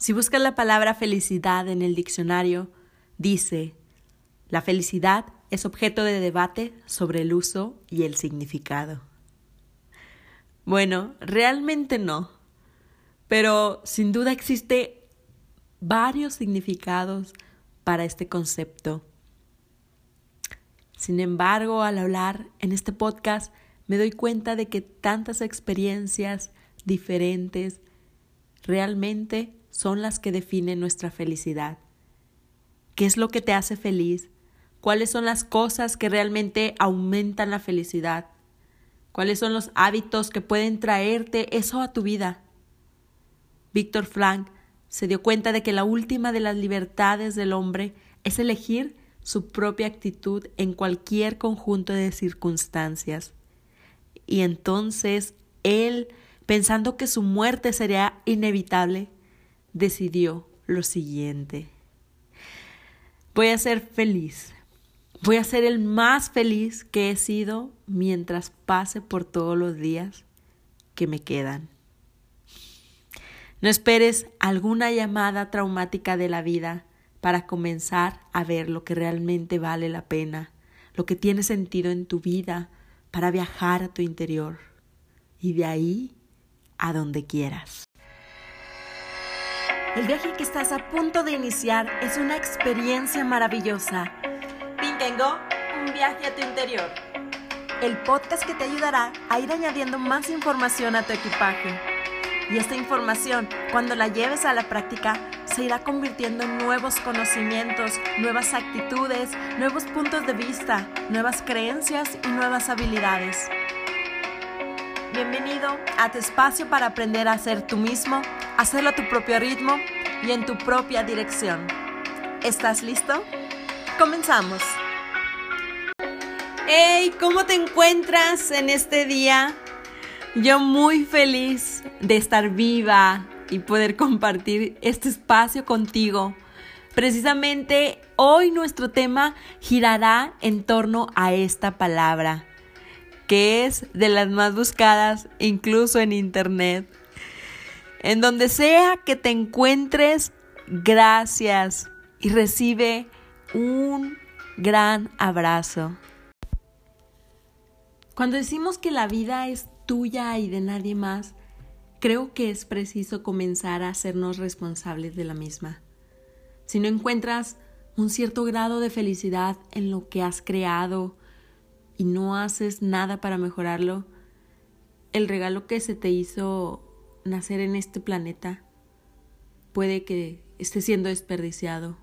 Si buscas la palabra felicidad en el diccionario, dice, la felicidad es objeto de debate sobre el uso y el significado. Bueno, realmente no, pero sin duda existe varios significados para este concepto. Sin embargo, al hablar en este podcast, me doy cuenta de que tantas experiencias diferentes realmente son las que definen nuestra felicidad. ¿Qué es lo que te hace feliz? ¿Cuáles son las cosas que realmente aumentan la felicidad? ¿Cuáles son los hábitos que pueden traerte eso a tu vida? Víctor Frank se dio cuenta de que la última de las libertades del hombre es elegir su propia actitud en cualquier conjunto de circunstancias. Y entonces él, pensando que su muerte sería inevitable, decidió lo siguiente. Voy a ser feliz. Voy a ser el más feliz que he sido mientras pase por todos los días que me quedan. No esperes alguna llamada traumática de la vida para comenzar a ver lo que realmente vale la pena, lo que tiene sentido en tu vida, para viajar a tu interior y de ahí a donde quieras. El viaje que estás a punto de iniciar es una experiencia maravillosa. Tengo un viaje a tu interior. El podcast que te ayudará a ir añadiendo más información a tu equipaje. Y esta información, cuando la lleves a la práctica, se irá convirtiendo en nuevos conocimientos, nuevas actitudes, nuevos puntos de vista, nuevas creencias y nuevas habilidades. Bienvenido a tu espacio para aprender a ser tú mismo, hacerlo a tu propio ritmo y en tu propia dirección. ¿Estás listo? Comenzamos. Hey, ¿cómo te encuentras en este día? Yo muy feliz de estar viva y poder compartir este espacio contigo. Precisamente hoy nuestro tema girará en torno a esta palabra, que es de las más buscadas incluso en Internet. En donde sea que te encuentres, gracias y recibe un gran abrazo. Cuando decimos que la vida es tuya y de nadie más, creo que es preciso comenzar a hacernos responsables de la misma. Si no encuentras un cierto grado de felicidad en lo que has creado y no haces nada para mejorarlo, el regalo que se te hizo nacer en este planeta puede que esté siendo desperdiciado.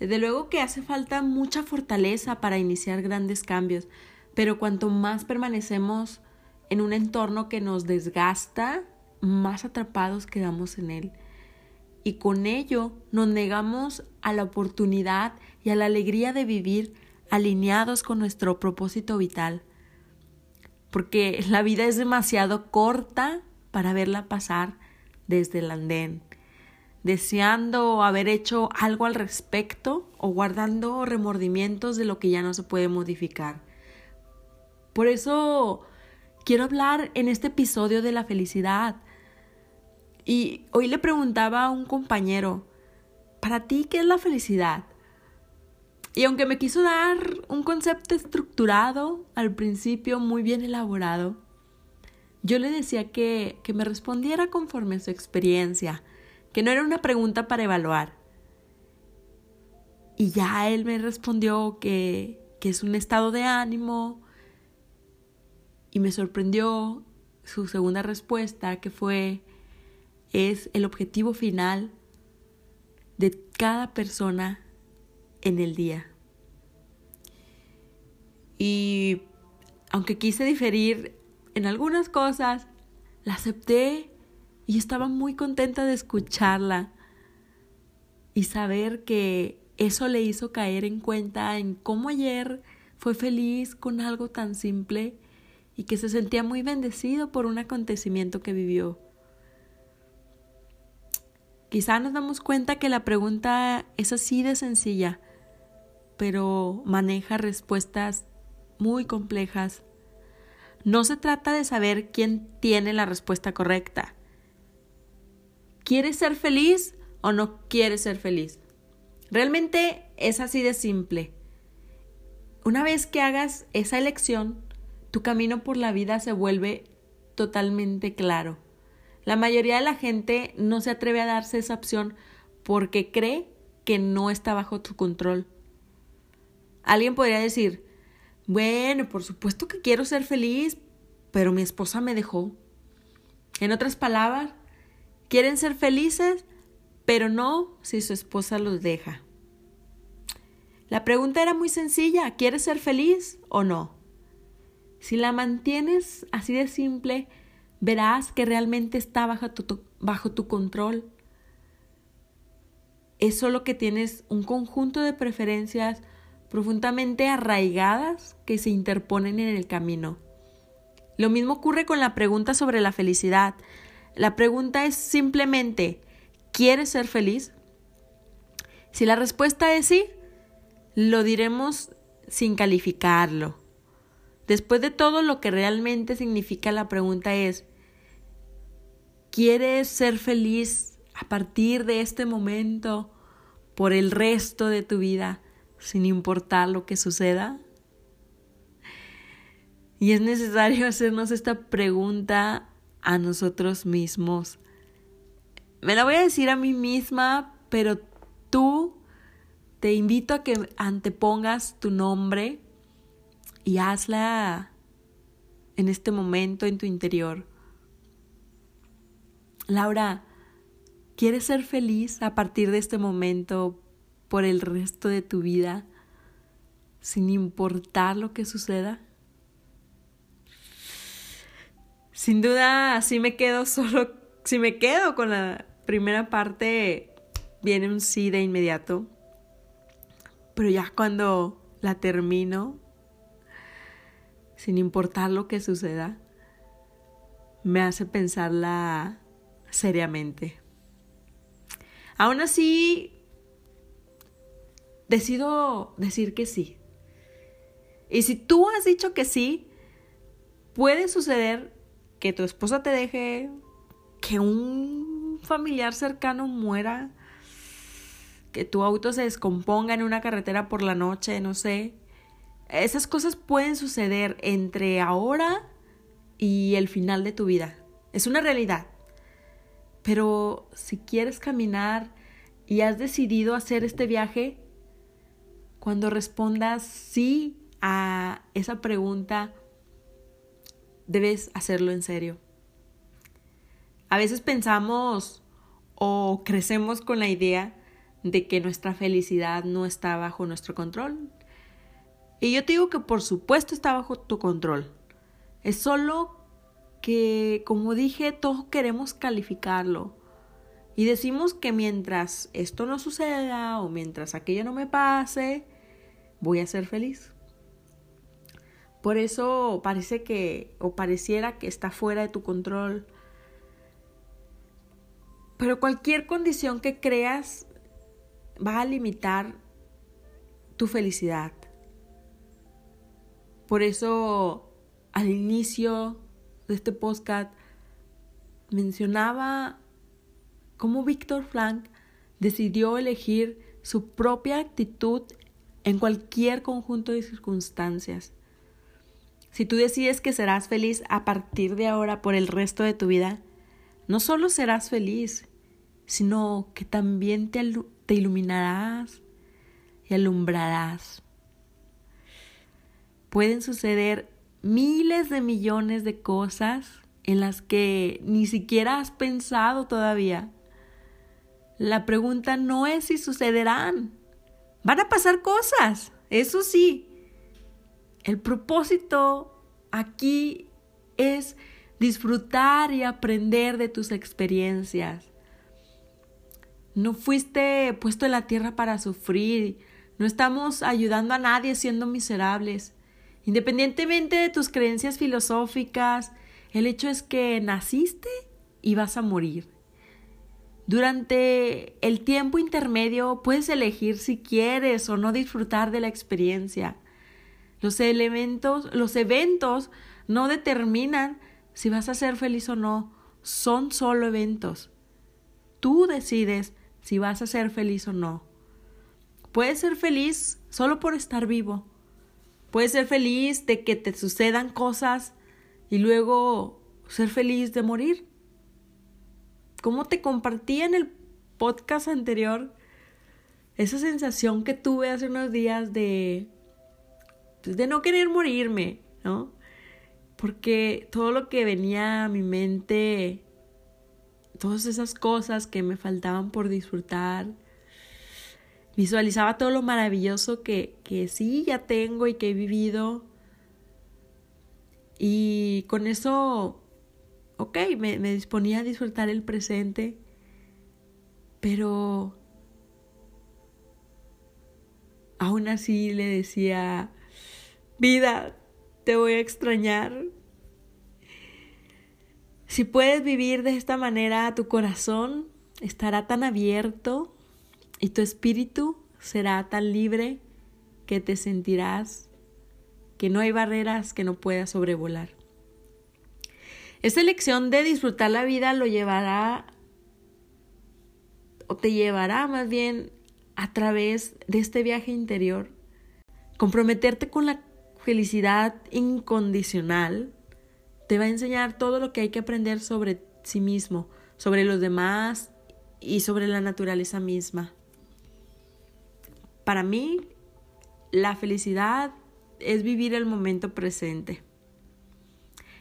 Desde luego que hace falta mucha fortaleza para iniciar grandes cambios, pero cuanto más permanecemos en un entorno que nos desgasta, más atrapados quedamos en él. Y con ello nos negamos a la oportunidad y a la alegría de vivir alineados con nuestro propósito vital. Porque la vida es demasiado corta para verla pasar desde el andén, deseando haber hecho algo al respecto o guardando remordimientos de lo que ya no se puede modificar. Por eso quiero hablar en este episodio de la felicidad. Y hoy le preguntaba a un compañero, ¿para ti qué es la felicidad? Y aunque me quiso dar un concepto estructurado, al principio muy bien elaborado, yo le decía que, que me respondiera conforme a su experiencia, que no era una pregunta para evaluar. Y ya él me respondió que, que es un estado de ánimo, y me sorprendió su segunda respuesta, que fue, es el objetivo final de cada persona en el día. Y aunque quise diferir en algunas cosas, la acepté y estaba muy contenta de escucharla y saber que eso le hizo caer en cuenta en cómo ayer fue feliz con algo tan simple y que se sentía muy bendecido por un acontecimiento que vivió. Quizá nos damos cuenta que la pregunta es así de sencilla, pero maneja respuestas muy complejas. No se trata de saber quién tiene la respuesta correcta. ¿Quieres ser feliz o no quieres ser feliz? Realmente es así de simple. Una vez que hagas esa elección, tu camino por la vida se vuelve totalmente claro. La mayoría de la gente no se atreve a darse esa opción porque cree que no está bajo tu control. Alguien podría decir, bueno, por supuesto que quiero ser feliz, pero mi esposa me dejó. En otras palabras, quieren ser felices, pero no si su esposa los deja. La pregunta era muy sencilla, ¿quieres ser feliz o no? Si la mantienes así de simple, verás que realmente está bajo tu, bajo tu control. Es solo que tienes un conjunto de preferencias profundamente arraigadas que se interponen en el camino. Lo mismo ocurre con la pregunta sobre la felicidad. La pregunta es simplemente, ¿quieres ser feliz? Si la respuesta es sí, lo diremos sin calificarlo. Después de todo, lo que realmente significa la pregunta es, ¿quieres ser feliz a partir de este momento por el resto de tu vida, sin importar lo que suceda? Y es necesario hacernos esta pregunta a nosotros mismos. Me la voy a decir a mí misma, pero tú te invito a que antepongas tu nombre y hazla en este momento en tu interior. Laura, ¿quieres ser feliz a partir de este momento por el resto de tu vida sin importar lo que suceda? Sin duda, si me quedo solo, si me quedo con la primera parte, viene un sí de inmediato. Pero ya cuando la termino, sin importar lo que suceda, me hace pensarla seriamente. Aún así, decido decir que sí. Y si tú has dicho que sí, puede suceder que tu esposa te deje, que un familiar cercano muera, que tu auto se descomponga en una carretera por la noche, no sé, esas cosas pueden suceder entre ahora y el final de tu vida. Es una realidad. Pero si quieres caminar y has decidido hacer este viaje, cuando respondas sí a esa pregunta, debes hacerlo en serio. A veces pensamos o crecemos con la idea de que nuestra felicidad no está bajo nuestro control, y yo te digo que por supuesto está bajo tu control. Es solo que, como dije, todos queremos calificarlo. Y decimos que mientras esto no suceda o mientras aquello no me pase, voy a ser feliz. Por eso parece que, o pareciera que está fuera de tu control. Pero cualquier condición que creas va a limitar tu felicidad. Por eso al inicio de este podcast mencionaba cómo Víctor Frank decidió elegir su propia actitud en cualquier conjunto de circunstancias. Si tú decides que serás feliz a partir de ahora por el resto de tu vida, no solo serás feliz, sino que también te, te iluminarás y alumbrarás pueden suceder miles de millones de cosas en las que ni siquiera has pensado todavía. La pregunta no es si sucederán. Van a pasar cosas, eso sí. El propósito aquí es disfrutar y aprender de tus experiencias. No fuiste puesto en la tierra para sufrir. No estamos ayudando a nadie siendo miserables. Independientemente de tus creencias filosóficas, el hecho es que naciste y vas a morir. Durante el tiempo intermedio puedes elegir si quieres o no disfrutar de la experiencia. Los elementos, los eventos no determinan si vas a ser feliz o no, son solo eventos. tú decides si vas a ser feliz o no. Puedes ser feliz solo por estar vivo. Puedes ser feliz de que te sucedan cosas y luego ser feliz de morir. Como te compartí en el podcast anterior, esa sensación que tuve hace unos días de, pues, de no querer morirme, ¿no? Porque todo lo que venía a mi mente, todas esas cosas que me faltaban por disfrutar, visualizaba todo lo maravilloso que, que sí ya tengo y que he vivido. Y con eso, ok, me, me disponía a disfrutar el presente, pero aún así le decía, vida, te voy a extrañar. Si puedes vivir de esta manera, tu corazón estará tan abierto y tu espíritu será tan libre que te sentirás que no hay barreras que no puedas sobrevolar. Esta elección de disfrutar la vida lo llevará o te llevará más bien a través de este viaje interior, comprometerte con la felicidad incondicional, te va a enseñar todo lo que hay que aprender sobre sí mismo, sobre los demás y sobre la naturaleza misma. Para mí, la felicidad es vivir el momento presente.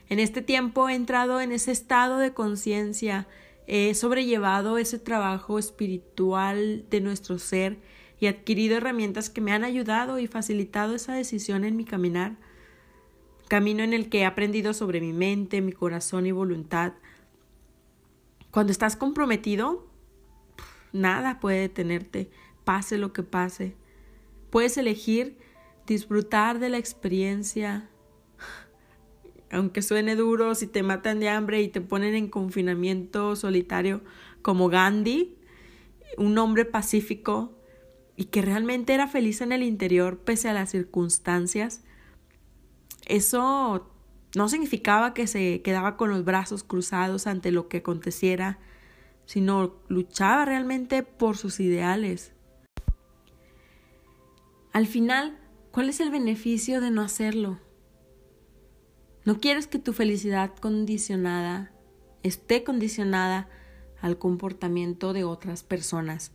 En este tiempo he entrado en ese estado de conciencia he sobrellevado ese trabajo espiritual de nuestro ser y adquirido herramientas que me han ayudado y facilitado esa decisión en mi caminar, camino en el que he aprendido sobre mi mente, mi corazón y voluntad. Cuando estás comprometido, nada puede detenerte, pase lo que pase. Puedes elegir disfrutar de la experiencia, aunque suene duro, si te matan de hambre y te ponen en confinamiento solitario como Gandhi, un hombre pacífico y que realmente era feliz en el interior pese a las circunstancias, eso no significaba que se quedaba con los brazos cruzados ante lo que aconteciera, sino luchaba realmente por sus ideales. Al final, ¿cuál es el beneficio de no hacerlo? No quieres que tu felicidad condicionada esté condicionada al comportamiento de otras personas.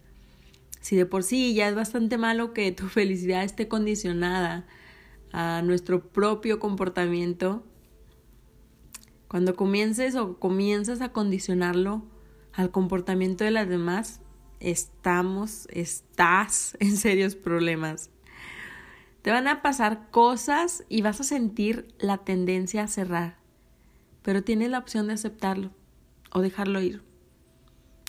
Si de por sí ya es bastante malo que tu felicidad esté condicionada a nuestro propio comportamiento, cuando comiences o comienzas a condicionarlo al comportamiento de las demás, estamos, estás en serios problemas. Te van a pasar cosas y vas a sentir la tendencia a cerrar, pero tienes la opción de aceptarlo o dejarlo ir.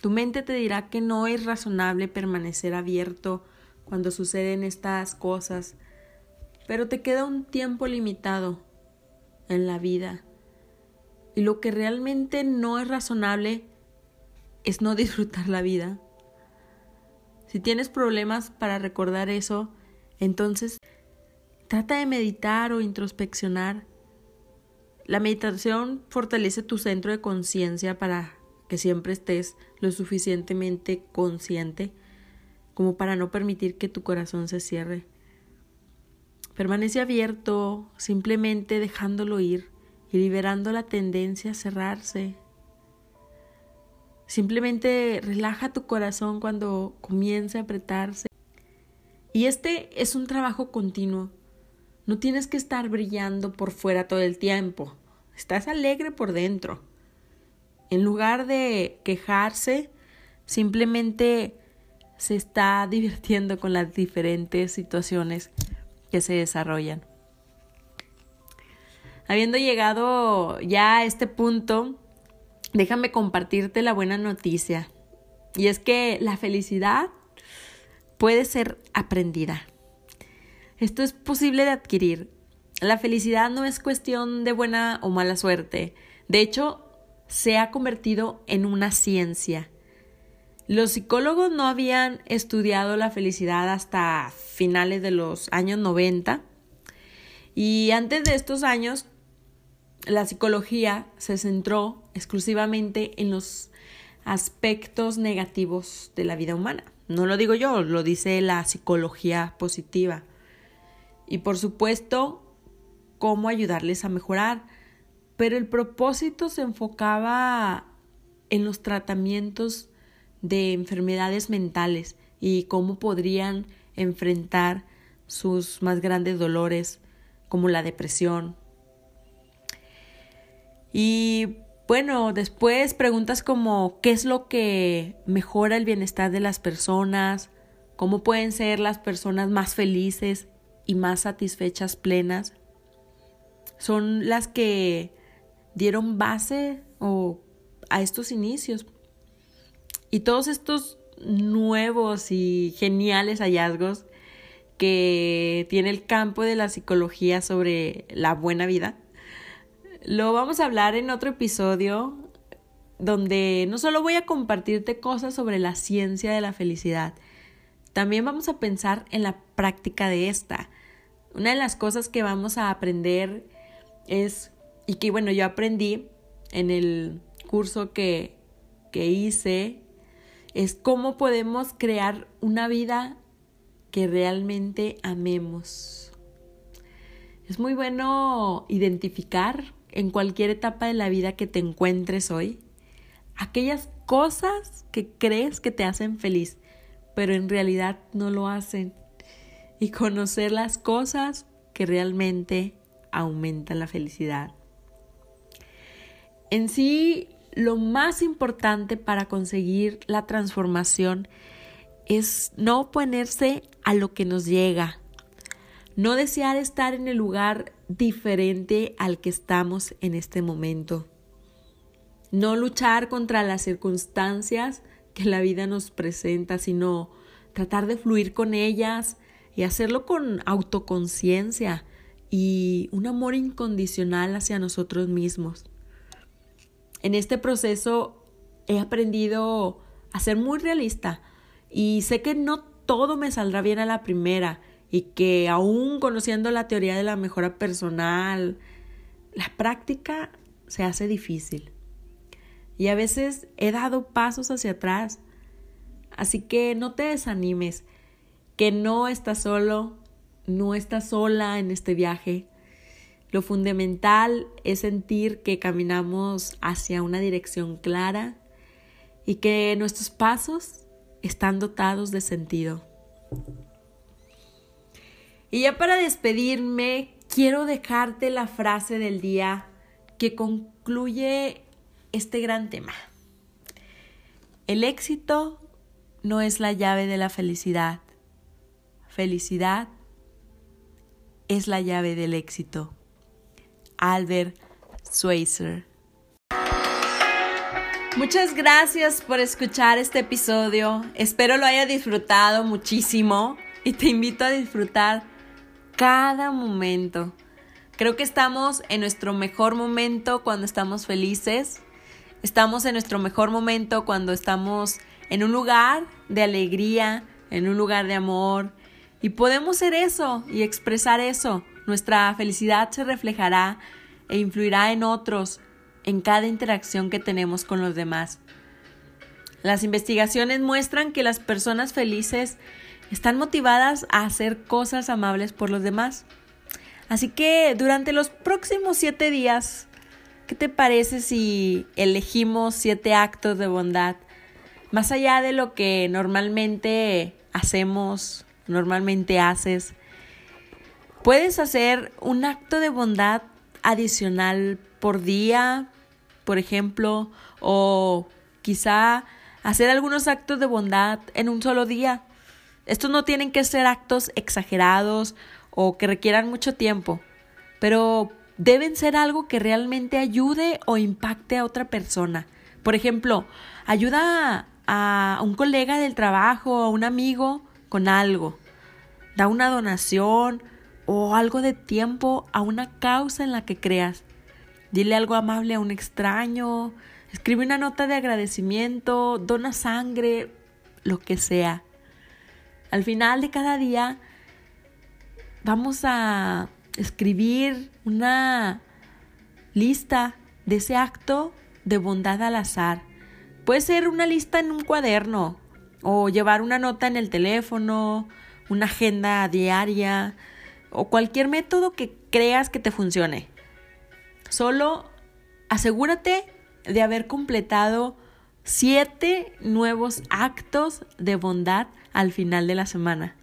Tu mente te dirá que no es razonable permanecer abierto cuando suceden estas cosas, pero te queda un tiempo limitado en la vida. Y lo que realmente no es razonable es no disfrutar la vida. Si tienes problemas para recordar eso, entonces Trata de meditar o introspeccionar. La meditación fortalece tu centro de conciencia para que siempre estés lo suficientemente consciente como para no permitir que tu corazón se cierre. Permanece abierto, simplemente dejándolo ir y liberando la tendencia a cerrarse. Simplemente relaja tu corazón cuando comience a apretarse. Y este es un trabajo continuo. No tienes que estar brillando por fuera todo el tiempo. Estás alegre por dentro. En lugar de quejarse, simplemente se está divirtiendo con las diferentes situaciones que se desarrollan. Habiendo llegado ya a este punto, déjame compartirte la buena noticia. Y es que la felicidad puede ser aprendida. Esto es posible de adquirir. La felicidad no es cuestión de buena o mala suerte. De hecho, se ha convertido en una ciencia. Los psicólogos no habían estudiado la felicidad hasta finales de los años 90 y antes de estos años la psicología se centró exclusivamente en los aspectos negativos de la vida humana. No lo digo yo, lo dice la psicología positiva. Y por supuesto, cómo ayudarles a mejorar. Pero el propósito se enfocaba en los tratamientos de enfermedades mentales y cómo podrían enfrentar sus más grandes dolores como la depresión. Y bueno, después preguntas como ¿qué es lo que mejora el bienestar de las personas? ¿Cómo pueden ser las personas más felices y más satisfechas, plenas? Son las que dieron base o a estos inicios. Y todos estos nuevos y geniales hallazgos que tiene el campo de la psicología sobre la buena vida, lo vamos a hablar en otro episodio donde no solo voy a compartirte cosas sobre la ciencia de la felicidad, también vamos a pensar en la práctica de esta. Una de las cosas que vamos a aprender es, y que bueno, yo aprendí en el curso que, que hice, es cómo podemos crear una vida que realmente amemos. Es muy bueno identificar en cualquier etapa de la vida que te encuentres hoy aquellas cosas que crees que te hacen feliz, pero en realidad no lo hacen. Y conocer las cosas que realmente aumentan la felicidad. En sí, lo más importante para conseguir la transformación es no oponerse a lo que nos llega, no desear estar en el lugar diferente al que estamos en este momento, no luchar contra las circunstancias que la vida nos presenta, sino tratar de fluir con ellas y hacerlo con autoconciencia y un amor incondicional hacia nosotros mismos. En este proceso he aprendido a ser muy realista y sé que no todo me saldrá bien a la primera y que aún conociendo la teoría de la mejora personal, la práctica se hace difícil. Y a veces he dado pasos hacia atrás. Así que no te desanimes, que no estás solo, no estás sola en este viaje. Lo fundamental es sentir que caminamos hacia una dirección clara y que nuestros pasos están dotados de sentido. Y ya para despedirme, quiero dejarte la frase del día que concluye este gran tema. El éxito no es la llave de la felicidad. Felicidad es la llave del éxito. Albert Schweitzer. Muchas gracias por escuchar este episodio. Espero lo haya disfrutado muchísimo y te invito a disfrutar cada momento. Creo que estamos en nuestro mejor momento cuando estamos felices. Estamos en nuestro mejor momento cuando estamos en un lugar de alegría, en un lugar de amor. Y podemos ser eso y expresar eso. Nuestra felicidad se reflejará e influirá en otros en cada interacción que tenemos con los demás. Las investigaciones muestran que las personas felices están motivadas a hacer cosas amables por los demás. Así que durante los próximos siete días, ¿qué te parece si elegimos siete actos de bondad? Más allá de lo que normalmente hacemos, normalmente haces, Puedes hacer un acto de bondad adicional por día, por ejemplo, o quizá hacer algunos actos de bondad en un solo día. Estos no tienen que ser actos exagerados o que requieran mucho tiempo, pero deben ser algo que realmente ayude o impacte a otra persona. Por ejemplo, ayuda a un colega del trabajo, a un amigo con algo. Da una donación o algo de tiempo a una causa en la que creas. Dile algo amable a un extraño, escribe una nota de agradecimiento, dona sangre, lo que sea. Al final de cada día vamos a escribir una lista de ese acto de bondad al azar. Puede ser una lista en un cuaderno o llevar una nota en el teléfono, una agenda diaria o cualquier método que creas que te funcione. Solo asegúrate de haber completado siete nuevos actos de bondad al final de la semana.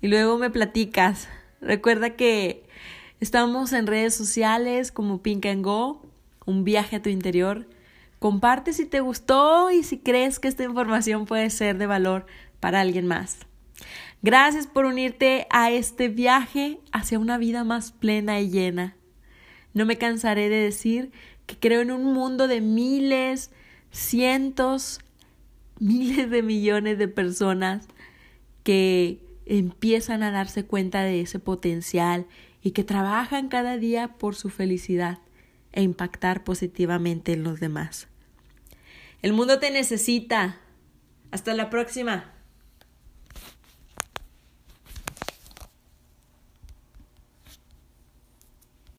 Y luego me platicas. Recuerda que estamos en redes sociales como Pink and Go, un viaje a tu interior. Comparte si te gustó y si crees que esta información puede ser de valor para alguien más. Gracias por unirte a este viaje hacia una vida más plena y llena. No me cansaré de decir que creo en un mundo de miles, cientos, miles de millones de personas que empiezan a darse cuenta de ese potencial y que trabajan cada día por su felicidad e impactar positivamente en los demás. El mundo te necesita. Hasta la próxima.